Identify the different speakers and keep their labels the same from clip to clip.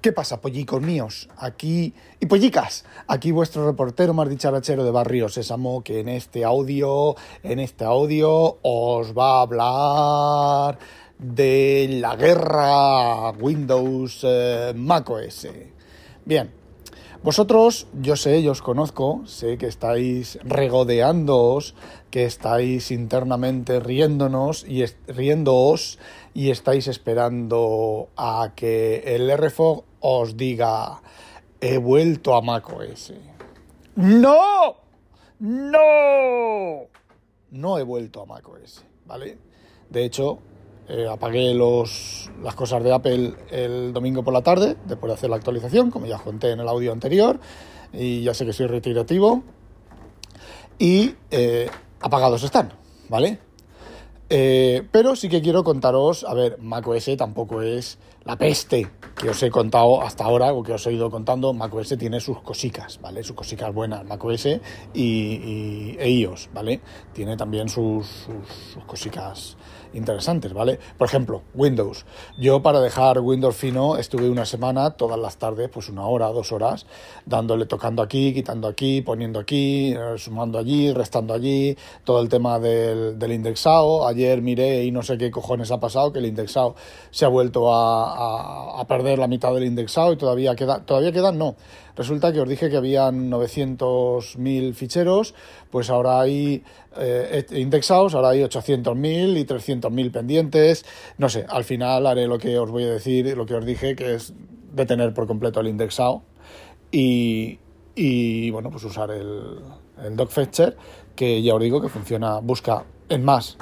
Speaker 1: ¿Qué pasa, pollicos míos? Aquí, y pollicas, aquí vuestro reportero más dicharachero de Barrio Sésamo, que en este audio, en este audio os va a hablar de la guerra Windows eh, macOS. Bien, vosotros, yo sé, yo os conozco, sé que estáis regodeándoos, que estáis internamente riéndonos y riéndoos y estáis esperando a que el RFOG os diga he vuelto a macOS. ¡No! ¡No! No he vuelto a macOS, ¿vale? De hecho, eh, apagué los, las cosas de Apple el domingo por la tarde, después de hacer la actualización, como ya conté en el audio anterior, y ya sé que soy retirativo, y eh, apagados están, ¿vale? Eh, pero sí que quiero contaros, a ver, macOS tampoco es la peste que os he contado hasta ahora, o que os he ido contando. macOS tiene sus cositas, ¿vale? Sus cositas buenas, macOS y, y e iOS, ¿vale? Tiene también sus, sus, sus cositas interesantes, ¿vale? Por ejemplo, Windows. Yo para dejar Windows fino estuve una semana, todas las tardes, pues una hora, dos horas, dándole, tocando aquí, quitando aquí, poniendo aquí, eh, sumando allí, restando allí, todo el tema del, del indexado. Ayer miré y no sé qué cojones ha pasado, que el indexado se ha vuelto a, perder la mitad del indexado y todavía queda, todavía quedan, no. Resulta que os dije que habían 900.000 ficheros, pues ahora hay eh, indexados, ahora hay 800.000 y 300.000 pendientes. No sé, al final haré lo que os voy a decir, lo que os dije, que es detener por completo el indexado y, y bueno, pues usar el, el fetcher, que ya os digo que funciona, busca en más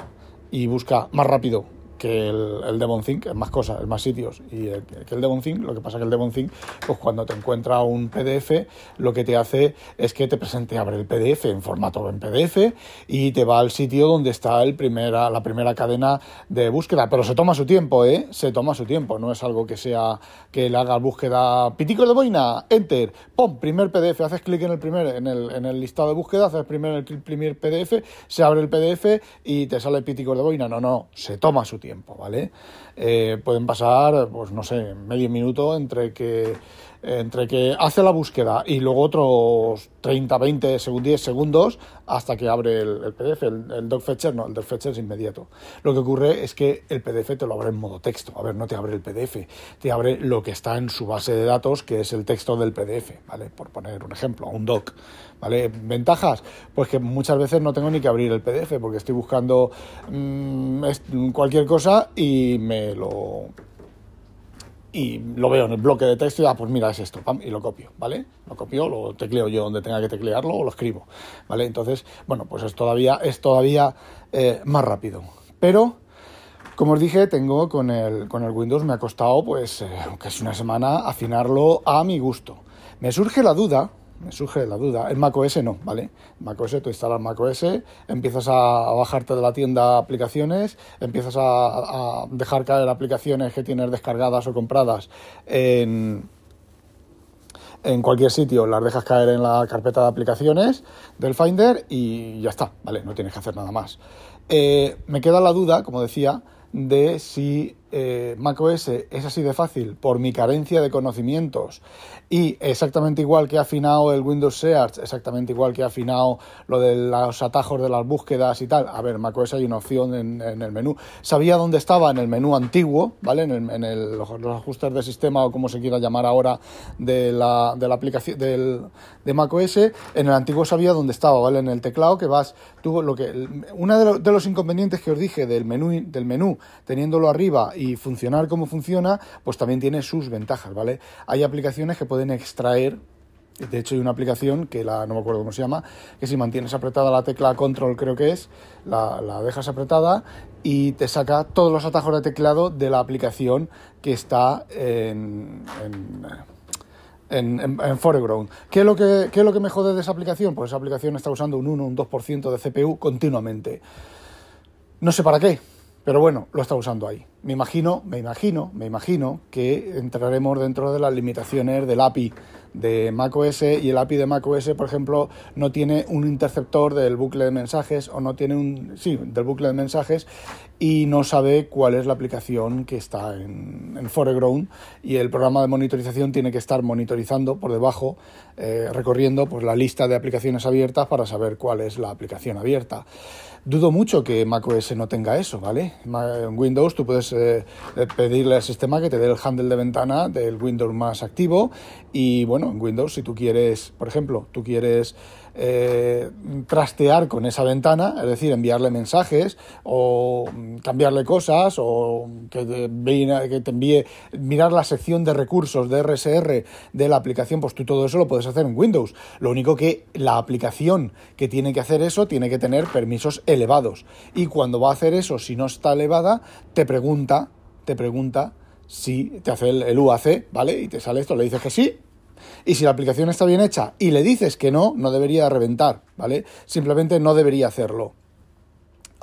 Speaker 1: y busca más rápido que el, el Devon Think, es más cosas, es más sitios y el, que el Devon Think, lo que pasa que el Devon Think, pues cuando te encuentra un PDF, lo que te hace es que te presente, abre el PDF en formato en PDF y te va al sitio donde está el primera, la primera cadena de búsqueda, pero se toma su tiempo, ¿eh? Se toma su tiempo, no es algo que sea que le haga búsqueda, pitico de boina, enter, pum, primer PDF, haces clic en el primer, en el, en el listado de búsqueda, haces primero el primer PDF, se abre el PDF y te sale pitico de boina, no, no, se toma su tiempo tiempo, ¿vale? Eh, pueden pasar, pues no sé, medio minuto entre que entre que hace la búsqueda y luego otros 30, 20, 10 segundos hasta que abre el, PDF. El, el dog fetcher no, el dog fetcher es inmediato. Lo que ocurre es que el PDF te lo abre en modo texto. A ver, no te abre el PDF, te abre lo que está en su base de datos, que es el texto del PDF, ¿vale? Por poner un ejemplo, un doc. ¿Vale? ¿Ventajas? Pues que muchas veces no tengo ni que abrir el PDF porque estoy buscando mmm, cualquier cosa y me lo y lo veo en el bloque de texto y ah, pues mira, es esto, pam, y lo copio, ¿vale? Lo copio, lo tecleo yo donde tenga que teclearlo o lo escribo, ¿vale? Entonces, bueno, pues es todavía, es todavía eh, más rápido. Pero, como os dije, tengo con el, con el Windows, me ha costado, pues, eh, casi una semana afinarlo a mi gusto. Me surge la duda, me surge la duda. En macOS no, ¿vale? MacOS tú instalas macOS, empiezas a, bajarte de la tienda aplicaciones, empiezas a, a, dejar caer aplicaciones que tienes descargadas o compradas en, en cualquier sitio, las dejas caer en la carpeta de aplicaciones del Finder y ya está, ¿vale? No tienes que hacer nada más. Eh, me queda la duda, como decía, de si eh, macOS es así de fácil por mi carencia de conocimientos y exactamente igual que ha afinado el Windows Search, exactamente igual que ha afinado lo de los atajos de las búsquedas y tal. A ver, macOS hay una opción en, el menú. Sabía dónde estaba en el menú antiguo, ¿vale? En, el, en el, los, ajustes de sistema o como se quiera llamar ahora de la, de la aplicación del, de macOS. En el antiguo sabía dónde estaba, ¿vale? En el teclado que vas, tú lo que, uno de, de los inconvenientes que os dije del menú, del menú, teniéndolo arriba y funcionar como funciona, pues también tiene sus ventajas, ¿vale? Hay aplicaciones que pueden extraer De hecho, hay una aplicación que la, no me acuerdo cómo se llama, que si mantienes apretada la tecla control, creo que es, la, dejas apretada y te saca todos los atajos de teclado de la aplicación que está en, en, en, Foreground. ¿Qué es, lo que, ¿Qué es lo que me jode de esa aplicación? Pues esa aplicación está usando un 1 un 2% de CPU continuamente. No sé para qué, pero bueno, lo está usando ahí. Me imagino, me imagino, me imagino que entraremos dentro de las limitaciones del API de macOS y el API de macOS, por ejemplo, no tiene un interceptor del bucle de mensajes o no tiene un, sí, del bucle de mensajes y no sabe cuál es la aplicación que está en, en Foreground y el programa de monitorización tiene que estar monitorizando por debajo, eh, recorriendo pues, la lista de aplicaciones abiertas para saber cuál es la aplicación abierta. Dudo mucho que macOS no tenga eso, ¿vale? En Windows tú puedes eh, pedirle al sistema que te dé el handle de ventana del Windows más activo y bueno, en Windows si tú quieres, por ejemplo, tú quieres eh, trastear con esa ventana, es decir, enviarle mensajes o cambiarle cosas o que te, que te envíe, mirar la sección de recursos de RSR de la aplicación, pues tú todo eso lo puedes hacer en Windows. Lo único que la aplicación que tiene que hacer eso tiene que tener permisos elevados. Y cuando va a hacer eso, si no está elevada, te pregunta, te pregunta si te hace el, el UAC, ¿vale? Y te sale esto, le dices que sí, y si la aplicación está bien hecha y le dices que no, no debería reventar, ¿vale? Simplemente no debería hacerlo.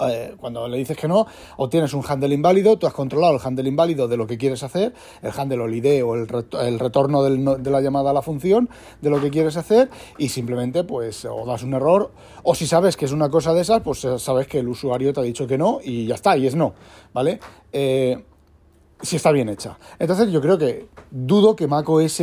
Speaker 1: Eh, cuando le dices que no, obtienes un handle inválido, tú has controlado el handle inválido de lo que quieres hacer, el handle o el ID o el, retorno de la llamada a la función de lo que quieres hacer y simplemente pues o das un error o si sabes que es una cosa de esas, pues eh, sabes que el usuario te ha dicho que no y ya está, y es no, ¿vale? Eh, si está bien hecha. Entonces yo creo que dudo que macOS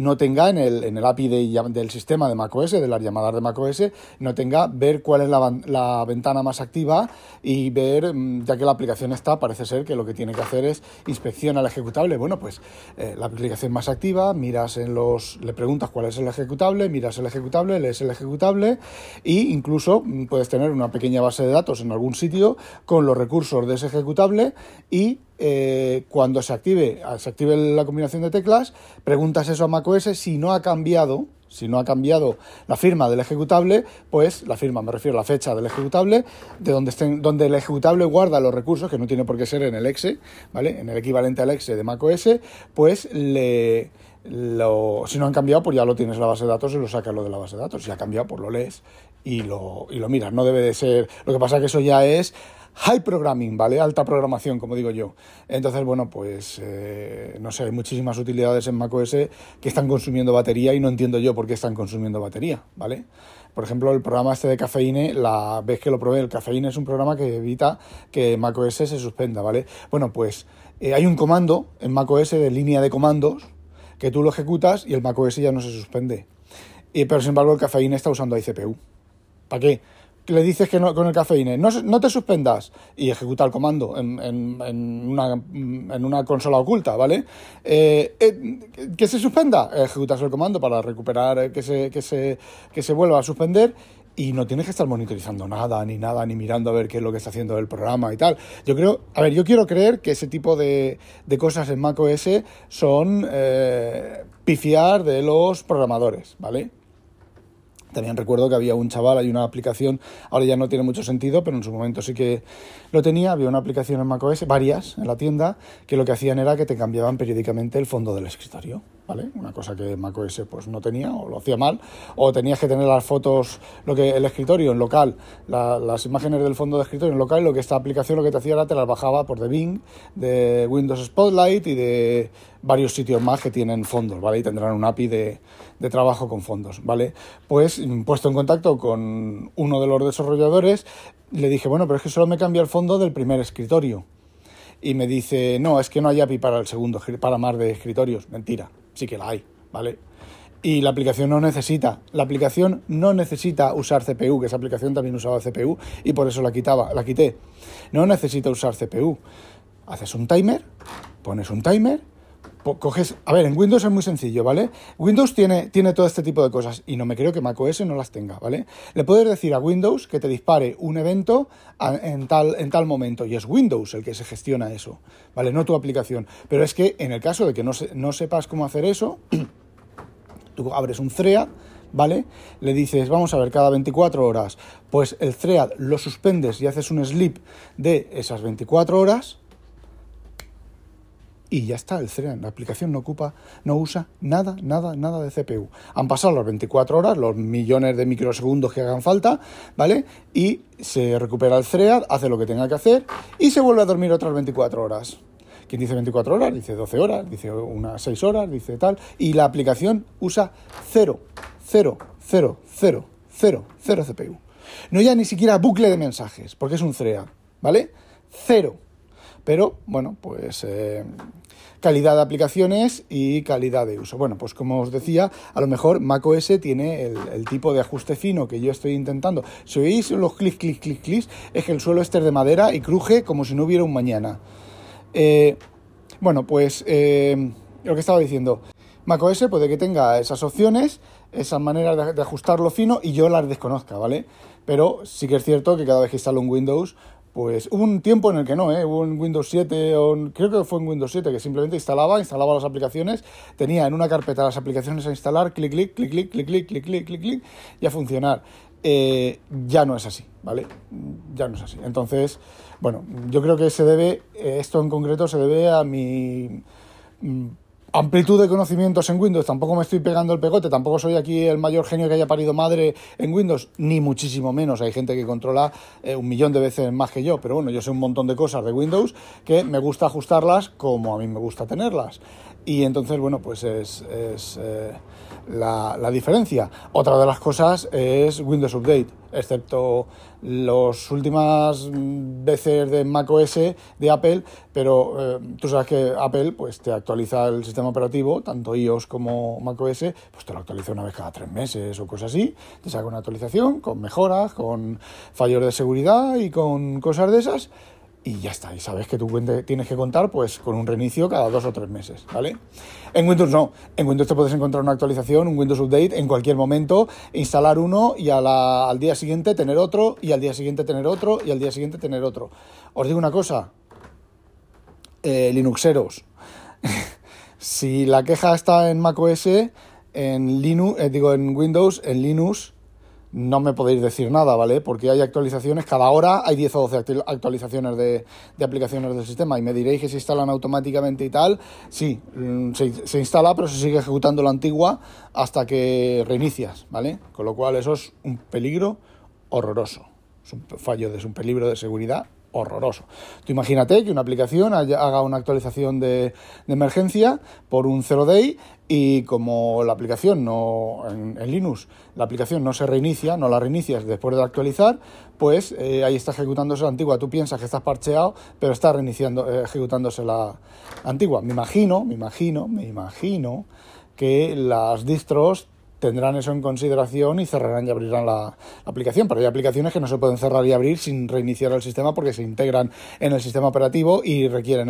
Speaker 1: no tenga en el, en el API del sistema de macOS, de las llamadas de macOS, no tenga ver cuál es la, ventana más activa y ver, mm, ya que la aplicación está, parece ser que lo que tiene que hacer es inspeccionar el ejecutable. Bueno, pues eh, la aplicación más activa, miras en los, le preguntas cuál es el ejecutable, miras el ejecutable, lees el ejecutable e incluso mm, puedes tener una pequeña base de datos en algún sitio con los recursos de ese ejecutable y eh, cuando se active, se active la combinación de teclas, preguntas eso a macOS, si no ha cambiado, si no ha cambiado la firma del ejecutable, pues la firma, me refiero a la fecha del ejecutable, de donde, estén, donde el ejecutable guarda los recursos, que no tiene por qué ser en el exe, ¿vale? En el equivalente al exe de macOS, pues le, lo, si no han cambiado, pues ya lo tienes en la base de datos y lo sacas lo de la base de datos. Si ha cambiado, pues lo lees y lo, y lo miras. No debe de ser. Lo que pasa es que eso ya es high programming, ¿vale? Alta programación, como digo yo. Entonces, bueno, pues eh, no sé, hay muchísimas utilidades en macOS que están consumiendo batería y no entiendo yo por qué están consumiendo batería, ¿vale? Por ejemplo, el programa este de Cafeine, la vez que lo probé, el Cafeine es un programa que evita que macOS se suspenda, ¿vale? Bueno, pues eh, hay un comando en macOS de línea de comandos que tú lo ejecutas y el macOS ya no se suspende. Y, pero sin embargo, el Cafeine está usando iCPU. ¿Para qué? Le dices que no, con el cafeíne, no, no te suspendas y ejecuta el comando en, en, una, en una, consola oculta, ¿vale? Eh, eh, que se suspenda, ejecutas el comando para recuperar eh, que se, que, se, que se vuelva a suspender y no tienes que estar monitorizando nada, ni nada, ni mirando a ver qué es lo que está haciendo el programa y tal. Yo creo, a ver, yo quiero creer que ese tipo de, de cosas en macOS son pifiar de los programadores, ¿vale? También recuerdo que había un chaval, hay una aplicación, ahora ya no tiene mucho sentido, pero en su momento sí que lo tenía, había una aplicación en macOS, varias en la tienda, que lo que hacían era que te cambiaban periódicamente el fondo del escritorio, ¿vale? Una cosa que macOS pues no tenía o lo hacía mal, o tenías que tener las fotos, lo que el escritorio en local, las imágenes del fondo del escritorio en local, lo que esta aplicación lo que te hacía era te las bajaba por de Bing, de Windows Spotlight y de varios sitios más que tienen fondos, ¿vale? Y tendrán un API de, de trabajo con fondos, ¿vale? Pues puesto en contacto con uno de los desarrolladores, le dije, bueno, pero es que solo me cambia el fondo del primer escritorio. Y me dice, no, es que no hay API para el segundo, para más de escritorios. Mentira, sí que la hay, ¿vale? Y la aplicación no necesita, la aplicación no necesita usar CPU, que esa aplicación también usaba CPU y por eso la quitaba, la quité. No necesita usar CPU. Haces un timer, pones un timer coges, a ver, en Windows es muy sencillo, ¿vale? Windows tiene, tiene todo este tipo de cosas y no me creo que macOS no las tenga, ¿vale? Le puedes decir a Windows que te dispare un evento en, tal, en tal momento y es Windows el que se gestiona eso, ¿vale? No tu aplicación. Pero es que en el caso de que no, no sepas cómo hacer eso, Tú abres un thread, ¿vale? Le dices, vamos a ver, cada 24 horas, pues el thread lo suspendes y haces un sleep de esas 24 horas y ya está, el thread, la aplicación no ocupa, no usa nada, nada, nada de CPU. Han pasado las 24 horas, los millones de microsegundos que hagan falta, ¿vale? Y se recupera el thread, hace lo que tenga que hacer y se vuelve a dormir otras 24 horas. ¿Quién dice 24 horas? Dice 12 horas, dice unas 6 horas, dice tal. Y la aplicación usa 0, 0, 0, 0, 0, 0 CPU. No ya ni siquiera bucle de mensajes, porque es un thread, ¿vale? Cero. Pero, bueno, pues eh, calidad de aplicaciones y calidad de uso. Bueno, pues como os decía, a lo mejor macOS tiene el, tipo de ajuste fino que yo estoy intentando. Si oís los clic, clic, clic, clic, es que el suelo este es de madera y cruje como si no hubiera un mañana. Eh, bueno, pues eh, lo que estaba diciendo. macOS puede que tenga esas opciones, esas maneras de, ajustarlo fino y yo las desconozca, ¿vale? Pero sí que es cierto que cada vez que instalo un Windows, pues hubo un tiempo en el que no, ¿eh? hubo en Windows 7, o creo que fue en Windows 7, que simplemente instalaba, instalaba las aplicaciones, tenía en una carpeta las aplicaciones a instalar, clic, clic, clic, clic, clic, clic, clic, clic, clic, clic, y a funcionar. Eh, ya no es así, ¿vale? Ya no es así. Entonces, bueno, yo creo que se debe, esto en concreto se debe a mi amplitud de conocimientos en Windows, tampoco me estoy pegando el pegote, tampoco soy aquí el mayor genio que haya parido madre en Windows, ni muchísimo menos. Hay gente que controla eh, un millón de veces más que yo, pero bueno, yo sé un montón de cosas de Windows que me gusta ajustarlas como a mí me gusta tenerlas. Y entonces, bueno, pues es, eh, la, diferencia. Otra de las cosas es Windows Update, excepto las últimas veces de macOS de Apple, pero eh, tú sabes que Apple pues te actualiza el sistema operativo, tanto iOS como macOS, pues te lo actualiza una vez cada tres meses o cosas así, te saca una actualización con mejoras, con fallos de seguridad y con cosas de esas y ya está. Y sabes que tú tienes que contar pues con un reinicio cada dos o tres meses, ¿vale? En Windows no. En Windows te puedes encontrar una actualización, un Windows Update en cualquier momento, instalar uno y al día siguiente tener otro, y al día siguiente tener otro, y al día siguiente tener otro. Os digo una cosa, eh, Linuxeros. si la queja está en macOS, en Linux, eh, digo en Windows, en Linux no me podéis decir nada, ¿vale? Porque hay actualizaciones, cada hora hay 10 o 12 actualizaciones de, aplicaciones del sistema y me diréis que se instalan automáticamente y tal. Sí, mm, se, instala, pero se sigue ejecutando la antigua hasta que reinicias, ¿vale? Con lo cual eso es un peligro horroroso. Es un fallo, es un peligro de seguridad horroroso. Tú imagínate que una aplicación haga una actualización de, emergencia por un 0 day y como la aplicación no en, Linux la aplicación no se reinicia, no la reinicias después de actualizar, pues eh, ahí está ejecutándose la antigua. Tú piensas que estás parcheado, pero está reiniciando, eh, ejecutándose la antigua. Me imagino, me imagino, me imagino que las distros tendrán eso en consideración y cerrarán y abrirán la, aplicación. Pero hay aplicaciones que no se pueden cerrar y abrir sin reiniciar el sistema porque se integran en el sistema operativo y requieren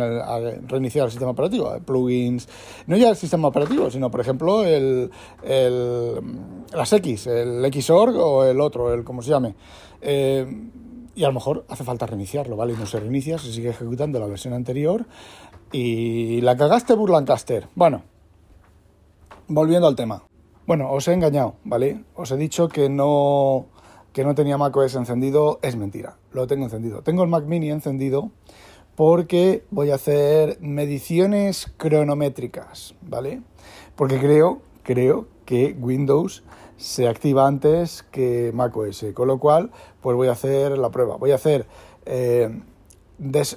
Speaker 1: reiniciar el sistema operativo. Plugins, no ya el sistema operativo, sino por ejemplo el, las X, el Xorg o el otro, el como se llame. Eh, y a lo mejor hace falta reiniciarlo, ¿vale? Y no se reinicia, se sigue ejecutando la versión anterior y la cagaste Burlancaster. Bueno, volviendo al tema. Bueno, os he engañado, ¿vale? Os he dicho que no, que no tenía macOS encendido, es mentira, lo tengo encendido. Tengo el Mac mini encendido porque voy a hacer mediciones cronométricas, ¿vale? Porque creo, creo que Windows se activa antes que macOS, con lo cual, pues voy a hacer la prueba. Voy a hacer eh,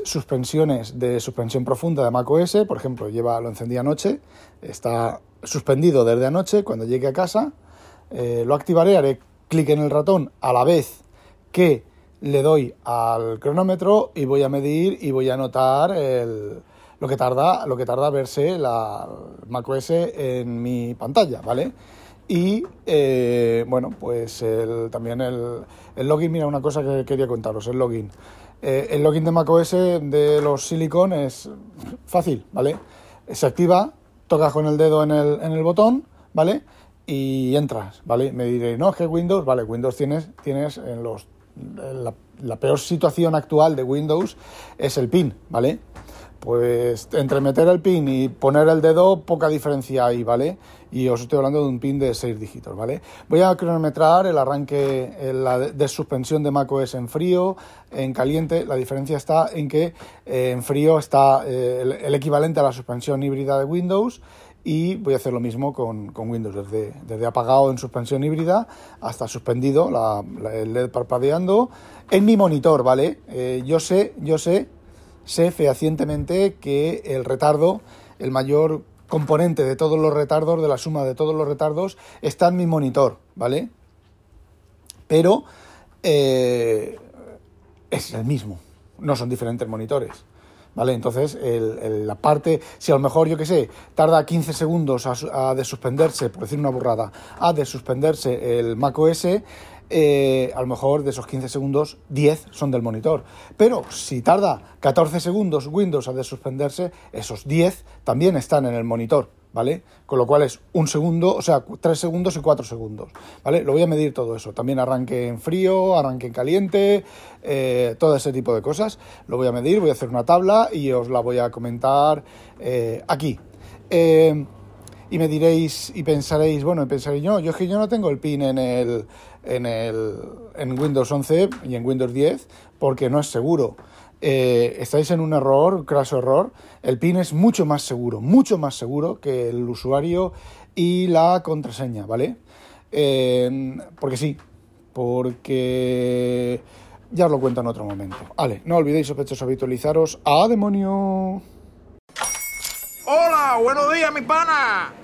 Speaker 1: suspensiones de suspensión profunda de macOS, por ejemplo, lleva, lo encendí anoche, está suspendido desde anoche, cuando llegue a casa, eh, lo activaré, haré clic en el ratón a la vez que le doy al cronómetro y voy a medir y voy a anotar lo que tarda lo que tarda verse la macOS en mi pantalla, ¿vale? Y eh, bueno, pues también el, el, login, mira, una cosa que quería contaros, el login. Eh, el login de macOS de los Silicon es fácil, ¿vale? Se activa tocas con el dedo en el, en el botón, ¿vale? Y entras, ¿vale? Me diré, no, es que Windows, vale, Windows tienes, tienes en los, la, peor situación actual de Windows es el PIN, ¿vale? Pues entre meter el pin y poner el dedo, poca diferencia hay, ¿vale? Y os estoy hablando de un pin de 6 dígitos, ¿vale? Voy a cronometrar el arranque, la de suspensión de macOS en frío, en caliente. La diferencia está en que eh, en frío está eh, el, equivalente a la suspensión híbrida de Windows y voy a hacer lo mismo con, Windows, desde, desde, apagado en suspensión híbrida hasta suspendido, el LED parpadeando en mi monitor, ¿vale? Eh, yo sé, yo sé sé fehacientemente que el retardo, el mayor componente de todos los retardos, de la suma de todos los retardos, está en mi monitor, ¿vale? Pero eh, es el mismo, no son diferentes monitores. ¿Vale? Entonces, la parte, si a lo mejor, yo qué sé, tarda 15 segundos a, a desuspenderse, por decir una burrada, a desuspenderse el macOS, eh, a lo mejor de esos 15 segundos, 10 son del monitor. Pero si tarda 14 segundos Windows a desuspenderse, esos 10 también están en el monitor, ¿vale? Con lo cual es un segundo, o sea, 3 segundos y 4 segundos, ¿vale? Lo voy a medir todo eso. También arranque en frío, arranque en caliente, eh, todo ese tipo de cosas. Lo voy a medir, voy a hacer una tabla y os la voy a comentar eh, aquí. Y me diréis y pensaréis, bueno, pensaréis, no, yo es que yo no tengo el pin en el en, el, en Windows 11 y en Windows 10 porque no es seguro. Eh, estáis en un error, crash error. El PIN es mucho más seguro, mucho más seguro que el usuario y la contraseña, ¿vale? Eh, porque sí, porque ya os lo cuento en otro momento. Vale, no olvidéis sospechosos habitualizaros. ¡A demonio!
Speaker 2: Hola, buenos días, mi pana.